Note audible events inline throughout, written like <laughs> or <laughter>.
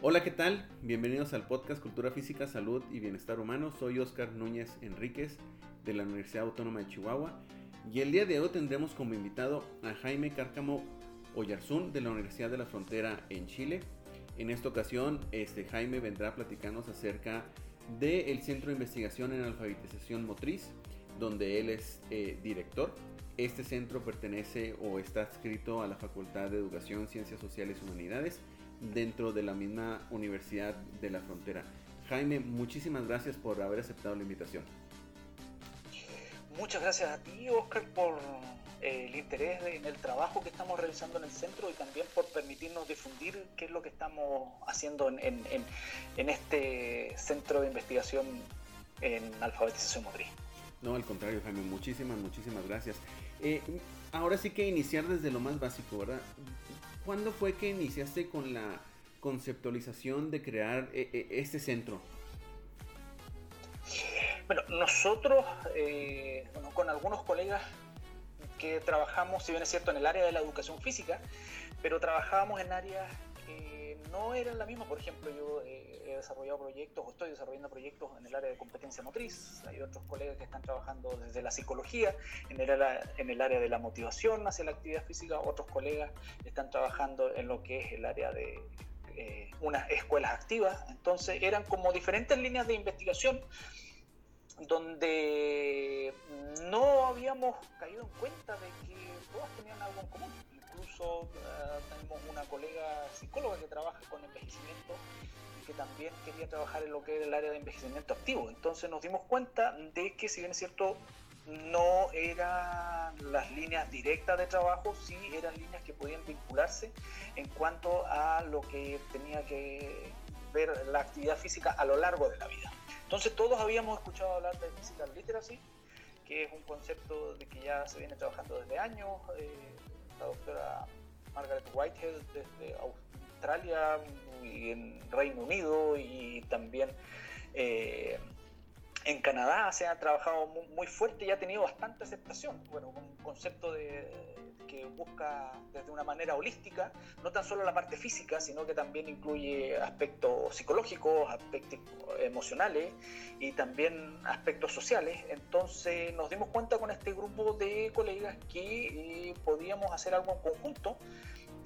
Hola, ¿qué tal? Bienvenidos al podcast Cultura Física, Salud y Bienestar Humano. Soy Oscar Núñez Enríquez de la Universidad Autónoma de Chihuahua y el día de hoy tendremos como invitado a Jaime Cárcamo Oyarzún de la Universidad de la Frontera en Chile. En esta ocasión, este Jaime vendrá platicarnos acerca del Centro de Investigación en Alfabetización Motriz, donde él es eh, director. Este centro pertenece o está adscrito a la Facultad de Educación, Ciencias Sociales y Humanidades dentro de la misma Universidad de la Frontera. Jaime, muchísimas gracias por haber aceptado la invitación. Muchas gracias a ti, Oscar, por eh, el interés en el trabajo que estamos realizando en el centro y también por difundir qué es lo que estamos haciendo en, este centro de investigación en alfabetización motriz. No, al contrario, Jaime, muchísimas, muchísimas gracias. Eh, ahora sí que iniciar desde lo más básico, ¿verdad? ¿Cuándo fue que iniciaste con la conceptualización de crear eh, eh, este centro? Bueno, nosotros, eh, con algunos colegas que trabajamos, si bien es cierto, en el área de la educación física, pero trabajábamos en áreas que no eran la misma. Por ejemplo, yo he desarrollado proyectos o estoy desarrollando proyectos en el área de competencia motriz. Hay otros colegas que están trabajando desde la psicología, en el, área, en el área de la motivación hacia la actividad física. Otros colegas están trabajando en lo que es el área de eh, unas escuelas activas. Entonces eran como diferentes líneas de investigación donde no habíamos caído en cuenta de que todas tenían algo en común. Incluso uh, tenemos una colega psicóloga que trabaja con envejecimiento y que también quería trabajar en lo que es el área de envejecimiento activo. Entonces nos dimos cuenta de que si bien es cierto no eran las líneas directas de trabajo, sí eran líneas que podían vincularse en cuanto a lo que tenía que ver la actividad física a lo largo de la vida. Entonces todos habíamos escuchado hablar de Physical Literacy, que es un concepto de que ya se viene trabajando desde años. Eh, la doctora Margaret Whitehead desde Australia y en Reino Unido y también eh, en Canadá se ha trabajado muy, fuerte y ha tenido bastante aceptación. Bueno, un concepto de, busca desde una manera holística, no tan solo la parte física, sino que también incluye aspectos psicológicos, aspectos emocionales y también aspectos sociales. Entonces nos dimos cuenta con este grupo de colegas que eh, podíamos hacer algo en conjunto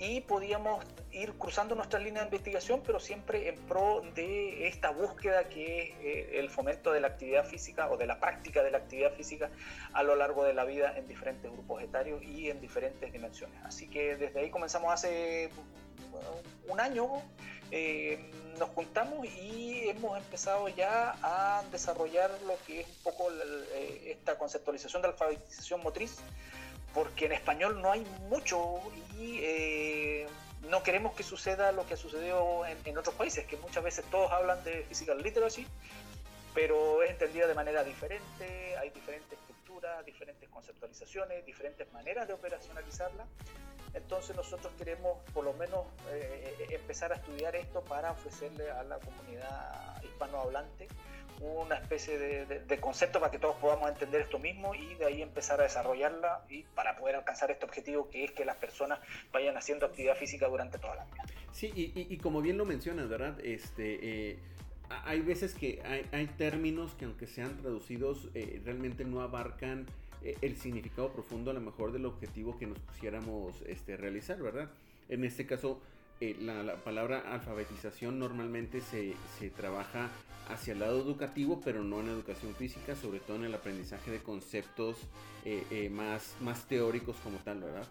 y podíamos ir cruzando nuestras líneas de investigación, pero siempre en pro de esta búsqueda que es eh, el fomento de la actividad física o de la práctica de la actividad física a lo largo de la vida en diferentes grupos etarios y en diferentes dimensiones. Así que desde ahí comenzamos hace un año, eh, nos juntamos y hemos empezado ya a desarrollar lo que es un poco eh, esta conceptualización de alfabetización motriz porque en español no hay mucho y eh, no queremos que suceda lo que ha sucedido en, otros países, que muchas veces todos hablan de physical literacy, pero es entendida de manera diferente, hay diferentes culturas, diferentes conceptualizaciones, diferentes maneras de operacionalizarla. Entonces nosotros queremos por lo menos eh, empezar a estudiar esto para ofrecerle a la comunidad hispanohablante una especie de, concepto para que todos podamos entender esto mismo y de ahí empezar a desarrollarla y para poder alcanzar este objetivo que es que las personas vayan haciendo actividad física durante toda la vida. Sí, y, como bien lo mencionas, ¿verdad? Este, eh, hay veces que hay, términos que aunque sean traducidos eh, realmente no abarcan eh, el significado profundo a lo mejor del objetivo que nos pusiéramos este, realizar, ¿verdad? En este caso, eh, la, palabra alfabetización normalmente se, trabaja hacia el lado educativo, pero no en educación física, sobre todo en el aprendizaje de conceptos eh, eh, más, más teóricos como tal, ¿verdad?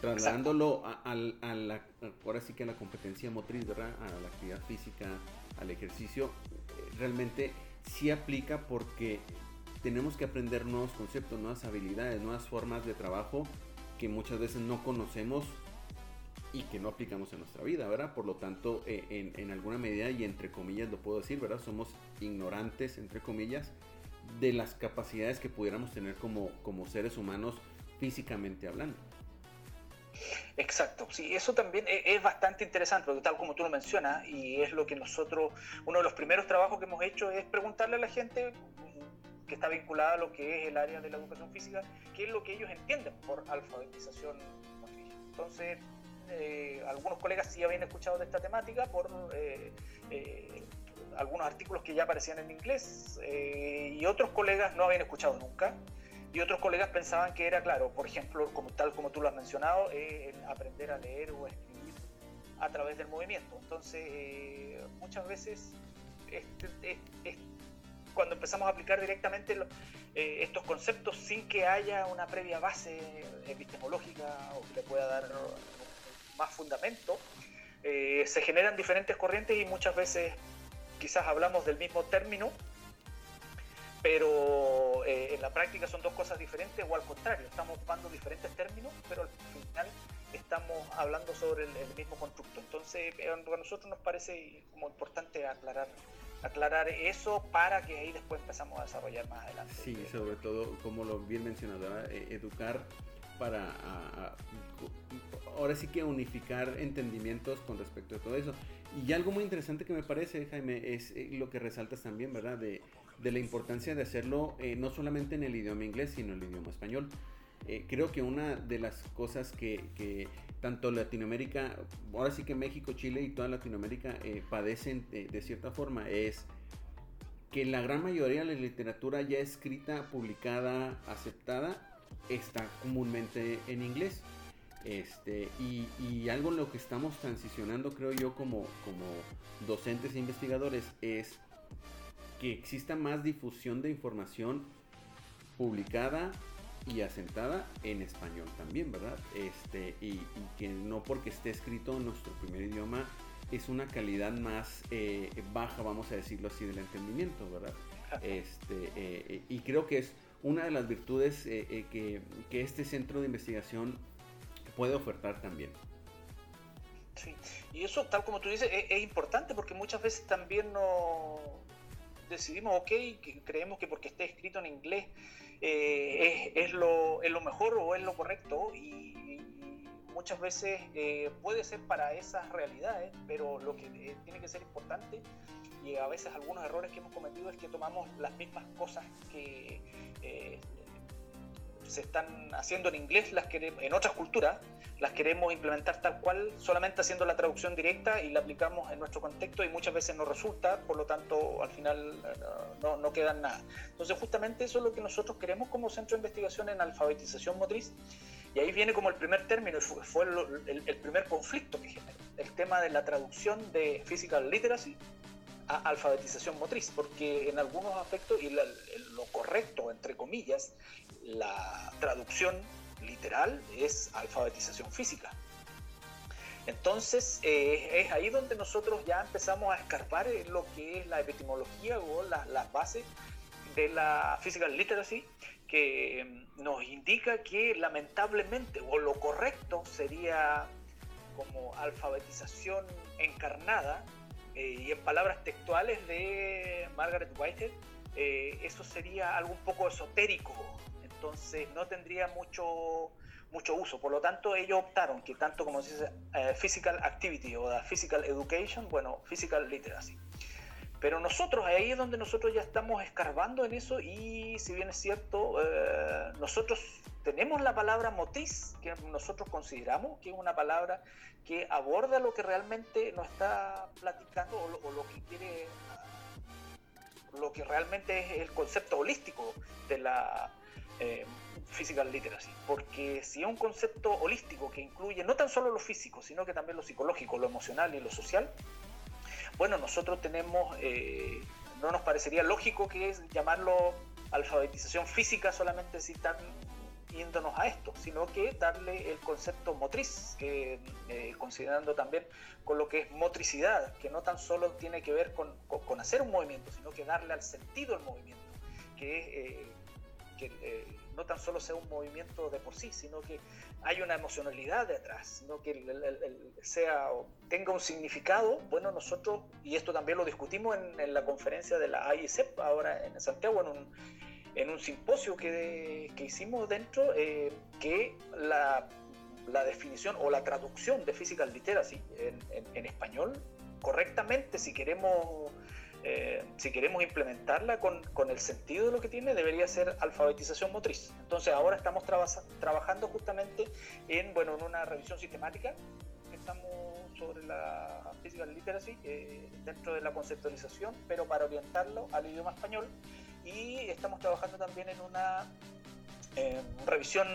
Trasladándolo a, la, ahora sí que a la competencia motriz, ¿verdad? A la actividad física, al ejercicio, realmente sí aplica porque tenemos que aprender nuevos conceptos, nuevas habilidades, nuevas formas de trabajo que muchas veces no conocemos y que no aplicamos en nuestra vida, ¿verdad? Por lo tanto, eh, en, alguna medida, y entre comillas lo puedo decir, ¿verdad? Somos ignorantes, entre comillas, de las capacidades que pudiéramos tener como, como seres humanos físicamente hablando. Exacto, sí, eso también e, es, bastante interesante, porque tal como tú lo mencionas, y es lo que nosotros, uno de los primeros trabajos que hemos hecho es preguntarle a la gente que está vinculada a lo que es el área de la educación física, qué es lo que ellos entienden por alfabetización motriz. Entonces, eh, algunos colegas sí habían escuchado de esta temática por eh, eh, algunos artículos que ya aparecían en inglés y otros colegas no habían escuchado nunca y otros colegas pensaban que era, claro, por ejemplo, como, tal como tú lo has mencionado, aprender a leer o a escribir a través del movimiento. Entonces, muchas veces este, cuando empezamos a aplicar directamente estos conceptos sin que haya una previa base epistemológica o que le pueda dar más fundamento, eh, se generan diferentes corrientes y muchas veces quizás hablamos del mismo término, pero eh, en la práctica son dos cosas diferentes o al contrario, estamos ocupando diferentes términos, pero al final estamos hablando sobre el, mismo constructo. Entonces, eh, a nosotros nos parece como importante aclarar aclarar eso para que ahí después empezamos a desarrollar más adelante. Sí, sobre todo, como lo bien mencionado, educar para ahora sí que unificar entendimientos con respecto a todo eso. Y algo muy interesante que me parece, Jaime, es eh, lo que resaltas también, ¿verdad? De, de la importancia de hacerlo eh, no solamente en el idioma inglés, sino en el idioma español. Eh, creo que una de las cosas que, que, tanto Latinoamérica, ahora sí que México, Chile y toda Latinoamérica padecen de cierta forma es que la gran mayoría de la literatura ya escrita, publicada, aceptada, está comúnmente en inglés. Este, y, algo en lo que estamos transicionando, creo yo, como, como docentes e investigadores, es que exista más difusión de información publicada y asentada en español también, ¿verdad? Este, y, que no porque esté escrito en nuestro primer idioma es una calidad más eh, baja, vamos a decirlo así, del entendimiento, ¿verdad? <laughs> Este, eh, y creo que es una de las virtudes eh, que, que este centro de investigación puede ofertar también. Sí, y eso, tal como tú dices, es, importante porque muchas veces también no decidimos, ok, creemos que porque esté escrito en inglés eh, es, lo, es, lo, mejor o es lo correcto y, muchas veces eh, puede ser para esas realidades, pero lo que eh, tiene que ser importante y a veces algunos errores que hemos cometido es que tomamos las mismas cosas que se están haciendo en inglés, las queremos, en otras culturas, las queremos implementar tal cual, solamente haciendo la traducción directa y la aplicamos en nuestro contexto y muchas veces no resulta, por lo tanto al final eh, no, no queda nada. Entonces justamente eso es lo que nosotros queremos como centro de investigación en alfabetización motriz y ahí viene como el primer término, fue, el, el, primer conflicto que generó, el tema de la traducción de physical literacy a alfabetización motriz, porque en algunos aspectos, y lo correcto, entre comillas, la traducción literal es alfabetización física. Entonces eh, es ahí donde nosotros ya empezamos a escarpar lo que es la epistemología o las bases de la physical literacy, que nos indica que lamentablemente o lo correcto sería como alfabetización encarnada eh, y en palabras textuales de Margaret Whitehead, eh, eso sería algo un poco esotérico entonces no tendría mucho, mucho uso. Por lo tanto, ellos optaron que tanto como se dice eh, physical activity o physical education, bueno, physical literacy. Pero nosotros, ahí es donde nosotros ya estamos escarbando en eso y si bien es cierto, eh, nosotros tenemos la palabra motriz, que nosotros consideramos que es una palabra que aborda lo que realmente nos está platicando o lo que quiere, lo que realmente es el concepto holístico de la, eh, physical literacy, porque si es un concepto holístico que incluye no tan solo lo físico, sino que también lo psicológico, lo emocional y lo social, bueno, nosotros tenemos, eh, no nos parecería lógico que es llamarlo alfabetización física solamente si están yéndonos a esto, sino que darle el concepto motriz, que, eh, considerando también con lo que es motricidad, que no tan solo tiene que ver con, hacer un movimiento, sino que darle al sentido el movimiento, que es eh, que eh, no tan solo sea un movimiento de por sí, sino que hay una emocionalidad detrás, sino que sea, tenga un significado. Bueno, nosotros, y esto también lo discutimos en, la conferencia de la AICEP ahora en Santiago, en un, en un simposio que, que hicimos dentro, eh, que la la definición o la traducción de physical literacy en, español correctamente, si queremos, eh, si queremos implementarla con, con, el sentido de lo que tiene, debería ser alfabetización motriz. Entonces ahora estamos trabajando justamente en, bueno, en una revisión sistemática estamos sobre la physical literacy eh, dentro de la conceptualización, pero para orientarlo al idioma español. Y estamos trabajando también en una revisión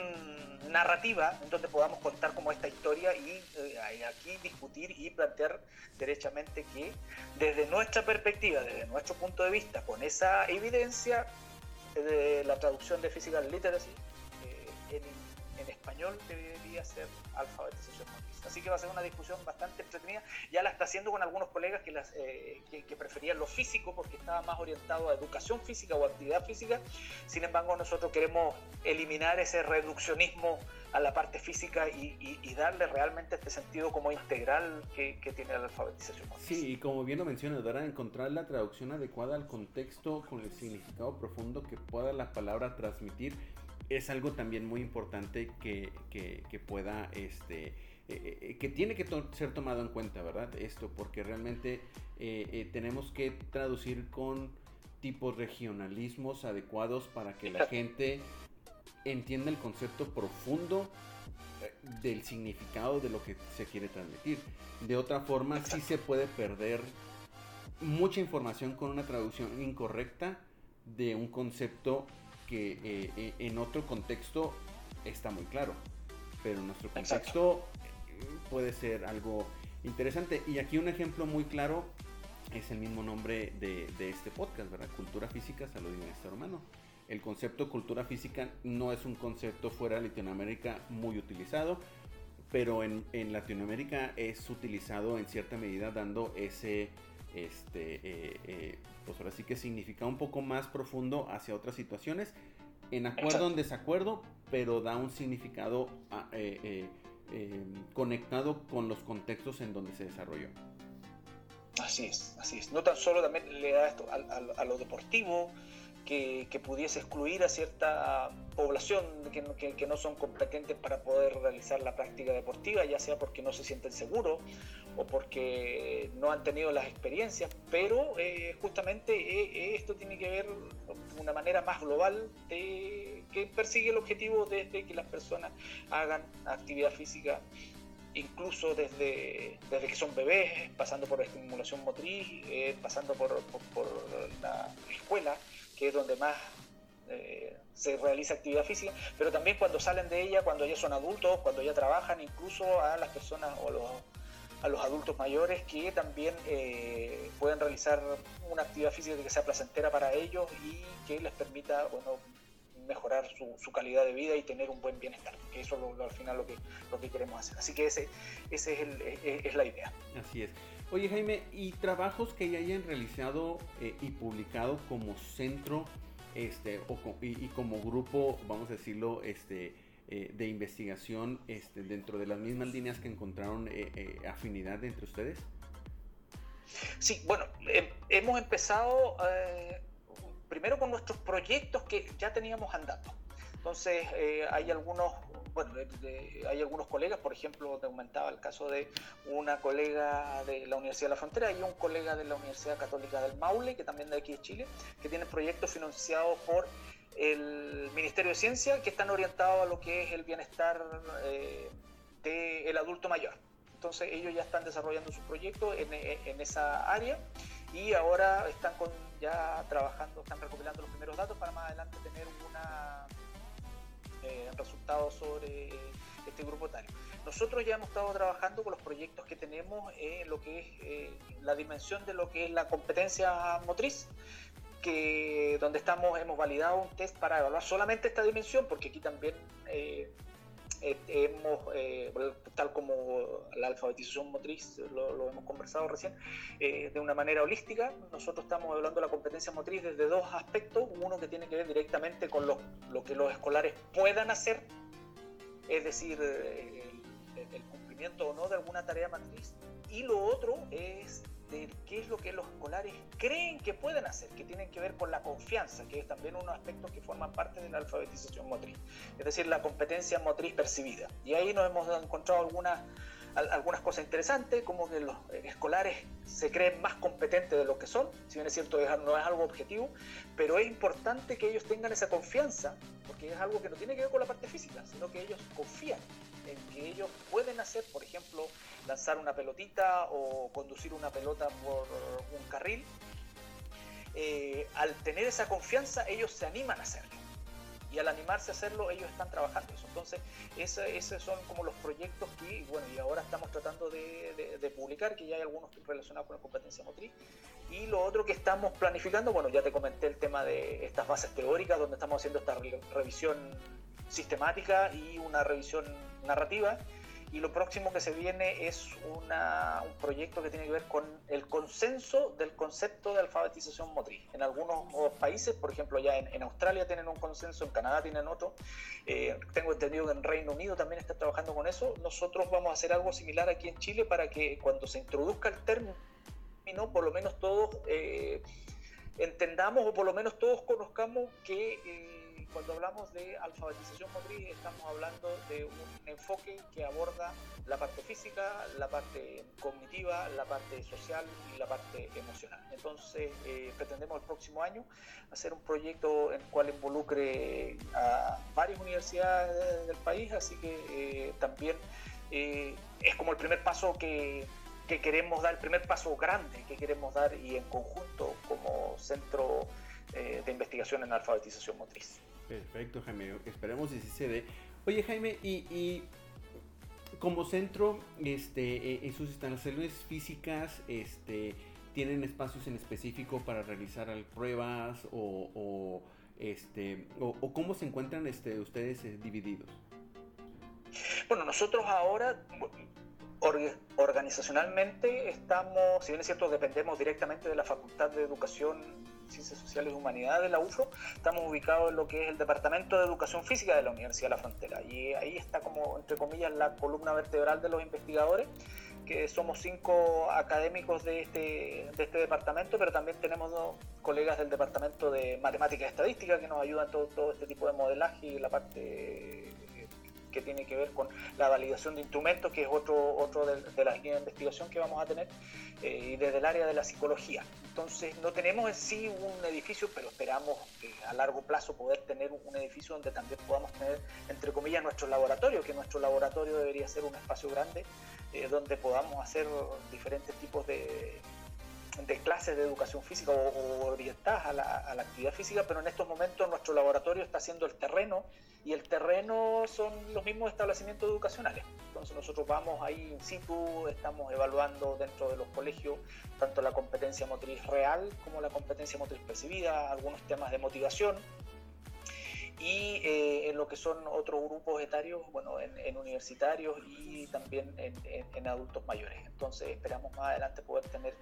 narrativa en donde podamos contar como esta historia y eh, aquí discutir y plantear derechamente que desde nuestra perspectiva, desde nuestro punto de vista, con esa evidencia de la traducción de Physical Literacy eh, en, en, español debería ser alfabetización Así que va a ser una discusión bastante entretenida. Ya la está haciendo con algunos colegas que, las, eh, que, preferían lo físico porque estaba más orientado a educación física o actividad física. Sin embargo, nosotros queremos eliminar ese reduccionismo a la parte física y, darle realmente este sentido como integral que, tiene la alfabetización. Sí, y como bien lo mencionas, dará encontrar la traducción adecuada al contexto con el significado profundo que pueda la palabra transmitir es algo también muy importante que, que, que pueda este, eh, eh, que tiene que ser tomado en cuenta, ¿verdad? Esto, porque realmente eh, tenemos que traducir con tipos regionalismos adecuados para que la gente entienda el concepto profundo del significado de lo que se quiere transmitir. De otra forma, sí se puede perder mucha información con una traducción incorrecta de un concepto que en otro contexto está muy claro. Pero en nuestro contexto puede ser algo interesante. Y aquí un ejemplo muy claro es el mismo nombre de, este podcast, ¿verdad? Cultura física, salud y bienestar humano. El concepto cultura física no es un concepto fuera de Latinoamérica muy utilizado, pero en, Latinoamérica es utilizado en cierta medida dando ese, este, eh, eh, pues ahora sí que significa un poco más profundo hacia otras situaciones, en acuerdo o en desacuerdo, pero da un significado eh, eh, conectado con los contextos en donde se desarrolló. Así es, así es. No tan solo también le da esto a, lo deportivo, que, pudiese excluir a cierta población que, no son competentes para poder realizar la práctica deportiva, ya sea porque no se sienten seguros o porque no han tenido las experiencias, pero eh, justamente eh, esto tiene que ver de una manera más global de que persigue el objetivo desde que las personas hagan actividad física incluso desde, desde que son bebés, pasando por estimulación motriz, eh, pasando por, la escuela, que es donde más eh, se realiza actividad física, pero también cuando salen de ella, cuando ya son adultos, cuando ya trabajan, incluso a las personas o a los adultos mayores que también eh, pueden realizar una actividad física que sea placentera para ellos y que les permita bueno, mejorar su, calidad de vida y tener un buen bienestar, que eso es lo, al final lo que, lo que queremos hacer. Así que ese, ese es, el, e, e, es, la idea. Así es. Oye Jaime, ¿y trabajos que ya hayan realizado eh, y publicado como centro este, o, y, como grupo, vamos a decirlo, este, eh, de investigación este, dentro de las mismas líneas que encontraron eh, afinidad entre ustedes? Sí, bueno, hemos empezado primero con nuestros proyectos que ya teníamos andando. Entonces, hay algunos, bueno, hay algunos colegas, por ejemplo, te aumentaba el caso de una colega de la Universidad de la Frontera y un colega de la Universidad Católica del Maule, que también de aquí de Chile, que tienen proyectos financiados por el Ministerio de Ciencia, que están orientados a lo que es el bienestar eh, del adulto mayor. Entonces, ellos ya están desarrollando sus proyectos en, en esa área y ahora están con, ya trabajando, están recopilando los primeros datos para más adelante tener una eh, resultado sobre este grupo etario. Nosotros ya hemos estado trabajando con los proyectos que tenemos en lo que es eh, la dimensión de lo que es la competencia motriz, que donde estamos hemos validado un test para evaluar solamente esta dimensión, porque aquí también eh, hemos, eh, tal como la alfabetización motriz, lo, hemos conversado recién, eh, de una manera holística. Nosotros estamos hablando de la competencia motriz desde dos aspectos. Uno que tiene que ver directamente con lo, lo que los escolares puedan hacer, es decir, el, cumplimiento o no de alguna tarea matriz. Y lo otro es de qué es lo que los escolares creen que pueden hacer, que tienen que ver con la confianza, que es también uno de los aspectos que forman parte de la alfabetización motriz, es decir, la competencia motriz percibida. Y ahí nos hemos encontrado algunas algunas cosas interesantes, como que los escolares se creen más competentes de lo que son, si bien es cierto no es algo objetivo, pero es importante que ellos tengan esa confianza, porque es algo que no tiene que ver con la parte física, sino que ellos confían en que ellos pueden hacer, por ejemplo, lanzar una pelotita o conducir una pelota por un carril. Eh, al tener esa confianza, ellos se animan a hacerlo y al animarse a hacerlo ellos están trabajando eso. Entonces, esos son como los proyectos que, bueno, y ahora estamos tratando de, publicar, que ya hay algunos relacionados con la competencia motriz. Y lo otro que estamos planificando, bueno, ya te comenté el tema de estas bases teóricas, donde estamos haciendo esta revisión sistemática y una revisión narrativa y lo próximo que se viene es una, un proyecto que tiene que ver con el consenso del concepto de alfabetización motriz. En algunos países, por ejemplo, ya en, Australia tienen un consenso, en Canadá tienen otro. Eh, tengo entendido que en Reino Unido también está trabajando con eso. Nosotros vamos a hacer algo similar aquí en Chile para que cuando se introduzca el término, por lo menos todos eh, entendamos o por lo menos todos conozcamos que... Eh, cuando hablamos de alfabetización motriz estamos hablando de un enfoque que aborda la parte física, la parte cognitiva, la parte social y la parte emocional. Entonces eh, pretendemos el próximo año hacer un proyecto en el cual involucre a varias universidades del país, así que eh, también eh, es como el primer paso que, que queremos dar, el primer paso grande que queremos dar y en conjunto como centro de investigación en alfabetización motriz. Perfecto, Jaime. Esperemos que se dé. Oye, Jaime, y, como centro, este, eh, en sus instalaciones físicas, este, tienen espacios en específico para realizar pruebas o, este, o, cómo se encuentran este, ustedes eh, divididos. Bueno, nosotros ahora organizacionalmente estamos, si bien es cierto, dependemos directamente de la Facultad de Educación Ciencias Sociales y Humanidades de la UFRO, estamos ubicados en lo que es el Departamento de Educación Física de la Universidad de la Frontera. Y ahí está como, entre comillas, la columna vertebral de los investigadores, que somos cinco académicos de este, de este departamento, pero también tenemos dos colegas del Departamento de Matemáticas y Estadística que nos ayudan todo, todo este tipo de modelaje y la parte que tiene que ver con la validación de instrumentos, que es otro, otro de, las líneas de investigación que vamos a tener, eh, y desde el área de la psicología. Entonces, no tenemos en sí un edificio, pero esperamos a largo plazo poder tener un edificio donde también podamos tener, entre comillas, nuestro laboratorio, que nuestro laboratorio debería ser un espacio grande, eh, donde podamos hacer diferentes tipos de de clases de educación física o, orientadas a la, a la, actividad física, pero en estos momentos nuestro laboratorio está haciendo el terreno y el terreno son los mismos establecimientos educacionales. Entonces nosotros vamos ahí in situ, estamos evaluando dentro de los colegios tanto la competencia motriz real como la competencia motriz percibida, algunos temas de motivación, y eh, en lo que son otros grupos etarios, bueno, en, universitarios y también en, adultos mayores. Entonces esperamos más adelante poder tener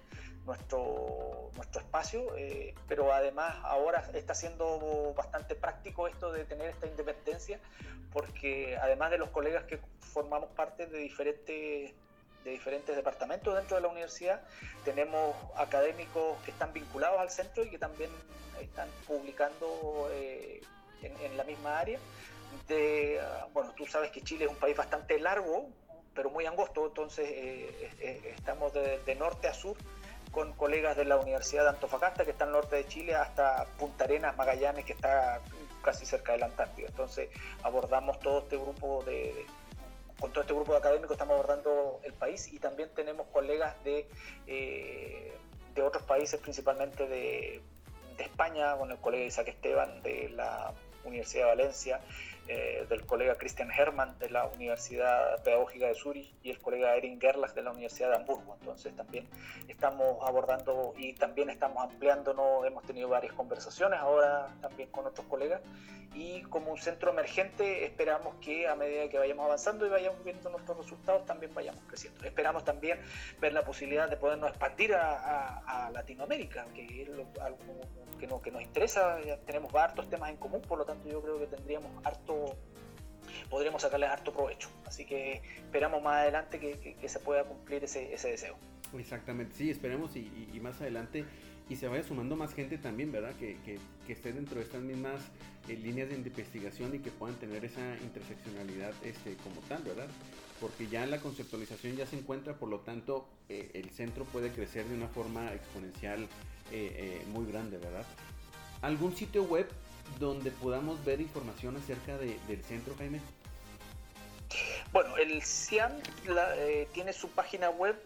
nuestro, nuestro espacio, eh, pero además ahora está siendo bastante práctico esto de tener esta independencia, porque además de los colegas que formamos parte de diferentes de diferentes departamentos dentro de la universidad. Tenemos académicos que están vinculados al centro y que también están publicando eh, en, la misma área. De, bueno, tú sabes que Chile es un país bastante largo, pero muy angosto, entonces eh, eh, estamos de, norte a sur con colegas de la Universidad de Antofagasta, que está al norte de Chile, hasta Punta Arenas, Magallanes, que está casi cerca de la Antártida. Entonces abordamos todo este grupo de, con todo este grupo de académicos estamos abordando el país y también tenemos colegas de, eh, de otros países, principalmente de, de España, con el colega Isaac Esteban de la Universidad de Valencia, eh, del colega Christian Hermann de la Universidad Pedagógica de Zurich y el colega Erin Gerlach de la Universidad de Hamburgo. Entonces también estamos abordando y también estamos ampliándonos, hemos tenido varias conversaciones ahora también con otros colegas y como un centro emergente esperamos que a medida que vayamos avanzando y vayamos viendo nuestros resultados también vayamos creciendo. Esperamos también ver la posibilidad de podernos expandir a, Latinoamérica, que es algo que, no, que nos interesa, tenemos hartos temas en común, por lo tanto yo creo que tendríamos harto podremos sacarles harto provecho. Así que esperamos más adelante que, se pueda cumplir ese, deseo. Exactamente, sí, esperemos y, más adelante y se vaya sumando más gente también, ¿verdad? Que, que, esté dentro de estas mismas eh, líneas de investigación y que puedan tener esa interseccionalidad este, como tal, ¿verdad? Porque ya la conceptualización ya se encuentra, por lo tanto, eh, el centro puede crecer de una forma exponencial eh, muy grande, ¿verdad? ¿Algún sitio web donde podamos ver información acerca del centro, Jaime? Bueno, el CIAM tiene su página web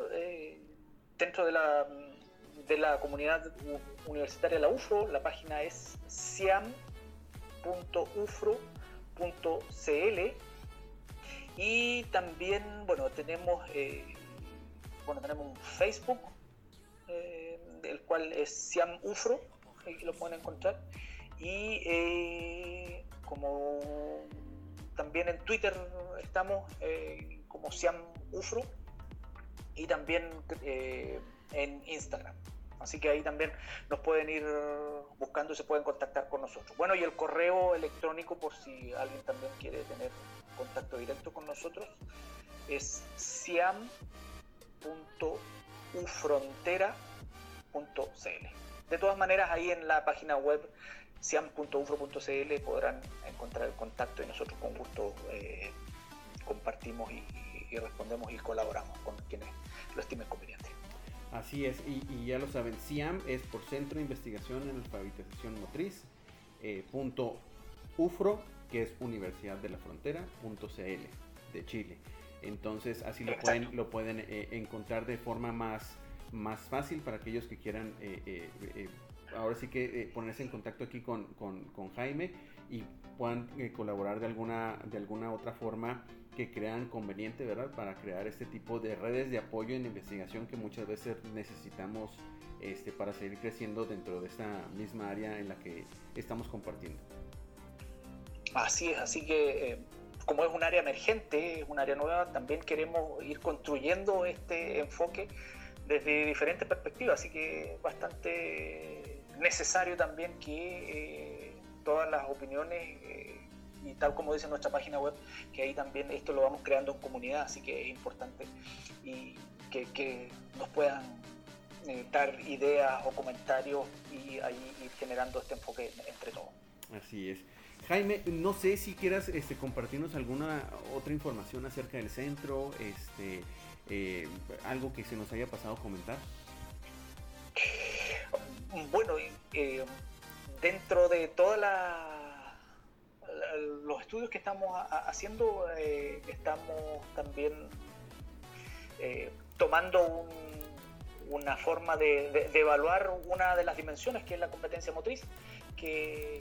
dentro de la, de la comunidad universitaria de la UFRO, la página es siam.ufro.cl y también, bueno, tenemos, eh, bueno, tenemos un Facebook, eh, el cual es Siam Ufro, ahí lo pueden encontrar, y eh, como también en Twitter estamos como Siam Ufro y también eh, en Instagram. Así que ahí también nos pueden ir buscando y se pueden contactar con nosotros. Bueno, y el correo electrónico, por si alguien también quiere tener contacto directo con nosotros, es siam.ufrontera.cl. De todas maneras, ahí en la página web siam.ufro.cl podrán encontrar el contacto y nosotros con gusto eh, compartimos y, y respondemos y colaboramos con quienes lo estimen conveniente. Así es, y, ya lo saben, CIAM es por Centro de Investigación en Alfabetización Motriz, eh, punto UFRO, que es Universidad de la Frontera, punto CL, de Chile. Entonces, así lo pueden, lo pueden eh, encontrar de forma más, más fácil para aquellos que quieran, eh, ahora sí que ponerse en contacto aquí con, con, con Jaime y puedan colaborar de alguna, de alguna otra forma que crean conveniente, ¿verdad? Para crear este tipo de redes de apoyo en investigación que muchas veces necesitamos este, para seguir creciendo dentro de esta misma área en la que estamos compartiendo. Así es, así que eh, como es un área emergente, es un área nueva, también queremos ir construyendo este enfoque desde diferentes perspectivas, así que bastante necesario también que eh, todas las opiniones eh, y tal como dice nuestra página web, que ahí también esto lo vamos creando en comunidad, así que es importante y que, nos puedan eh, dar ideas o comentarios y ahí ir generando este enfoque entre todos. Así es. Jaime, no sé si quieras este, compartirnos alguna otra información acerca del centro, este, algo que se nos haya pasado comentar. Bueno, eh, dentro de toda la los estudios que estamos haciendo, eh, estamos también eh, tomando una forma de, evaluar una de las dimensiones que es la competencia motriz, que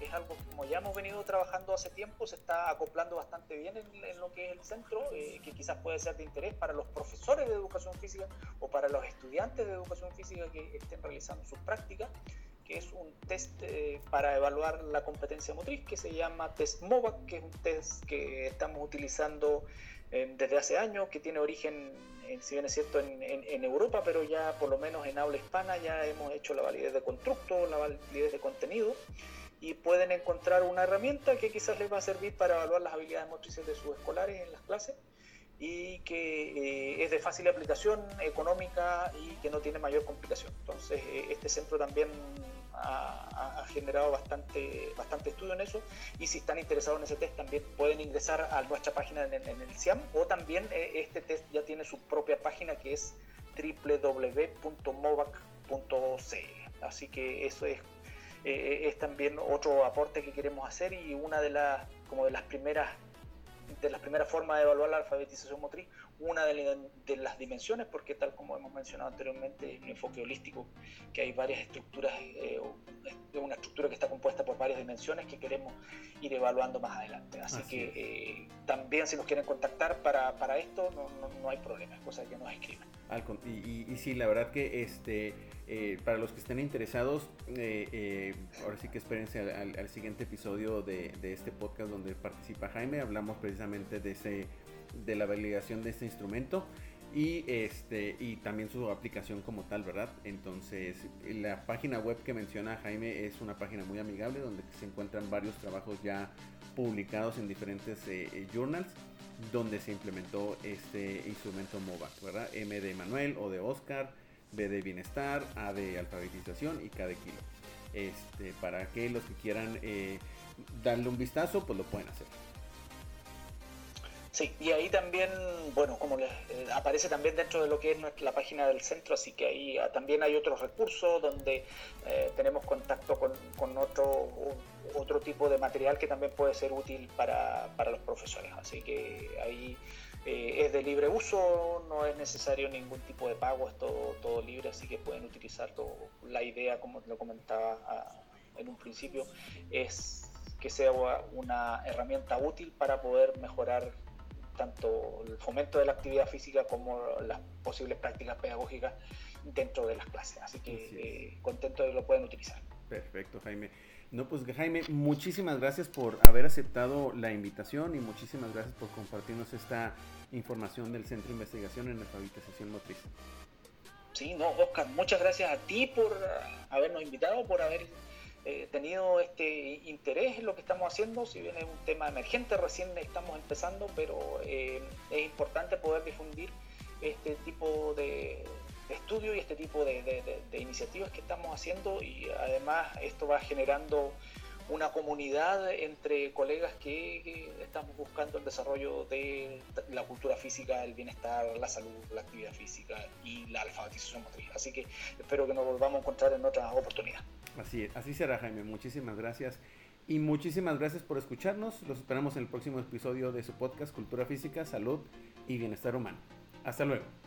es algo como ya hemos venido trabajando hace tiempo, se está acoplando bastante bien en, lo que es el centro, que quizás puede ser de interés para los profesores de educación física o para los estudiantes de educación física que estén realizando sus prácticas que es un test eh, para evaluar la competencia motriz que se llama test MOVAC, que es un test que estamos utilizando eh, desde hace años, que tiene origen, eh, si bien es cierto, en, en, Europa, pero ya por lo menos en habla hispana ya hemos hecho la validez de constructo, la validez de contenido y pueden encontrar una herramienta que quizás les va a servir para evaluar las habilidades motrices de sus escolares en las clases y que es de fácil aplicación, económica y que no tiene mayor complicación. Entonces, este centro también ha, generado bastante, bastante estudio en eso y si están interesados en ese test también pueden ingresar a nuestra página en, el CIAM o también eh, este test ya tiene su propia página que es www.movac.cl así que eso es, eh, es también otro aporte que queremos hacer y una de las como de las primeras de las primeras formas de evaluar la alfabetización motriz, una de, las dimensiones, porque tal como hemos mencionado anteriormente, es un enfoque holístico, que hay varias estructuras, eh, una estructura que está compuesta por varias dimensiones que queremos ir evaluando más adelante. Así, que eh, también si nos quieren contactar para, para esto, no, no, hay problema, es cosa que nos escriban. Y, y, sí, la verdad que este, eh, para los que estén interesados, ahora sí que espérense al, siguiente episodio de, de, este podcast donde participa Jaime. Hablamos precisamente de ese de la validación de este instrumento y este y también su aplicación como tal, ¿verdad? Entonces, la página web que menciona Jaime es una página muy amigable donde se encuentran varios trabajos ya publicados en diferentes eh, eh, journals donde se implementó este instrumento MOVAC, ¿verdad? M de Manuel, O de Oscar, B de bienestar, A de alfabetización y K de kilo. Este, para que los que quieran eh, darle un vistazo, pues lo pueden hacer. Sí, y ahí también, bueno, como les, eh, aparece también dentro de lo que es la página del centro, así que ahí ah, también hay otros recursos donde eh, tenemos contacto con, con, otro, otro tipo de material que también puede ser útil para, para los profesores. Así que ahí eh, es de libre uso, no es necesario ningún tipo de pago, es todo, todo libre, así que pueden utilizar todo. La idea, como lo comentaba ah, en un principio, es que sea una herramienta útil para poder mejorar tanto el fomento de la actividad física como las posibles prácticas pedagógicas dentro de las clases. Así que eh, contento de que lo pueden utilizar. Perfecto, Jaime. No, pues Jaime, muchísimas gracias por haber aceptado la invitación y muchísimas gracias por compartirnos esta información del Centro de Investigación en Alfabetización Motriz. Sí, no, Oscar, muchas gracias a ti por habernos invitado, por haber eh, tenido este interés en lo que estamos haciendo, si bien es un tema emergente, recién estamos empezando, pero eh, es importante poder difundir este tipo de, estudios y este tipo de, iniciativas que estamos haciendo y además esto va generando una comunidad entre colegas que, estamos buscando el desarrollo de la cultura física, el bienestar, la salud, la actividad física y la alfabetización motriz. Así que espero que nos volvamos a encontrar en otra oportunidad. Así así será Jaime, muchísimas gracias. Y muchísimas gracias por escucharnos. Los esperamos en el próximo episodio de su podcast Cultura Física, Salud y Bienestar Humano. Hasta luego.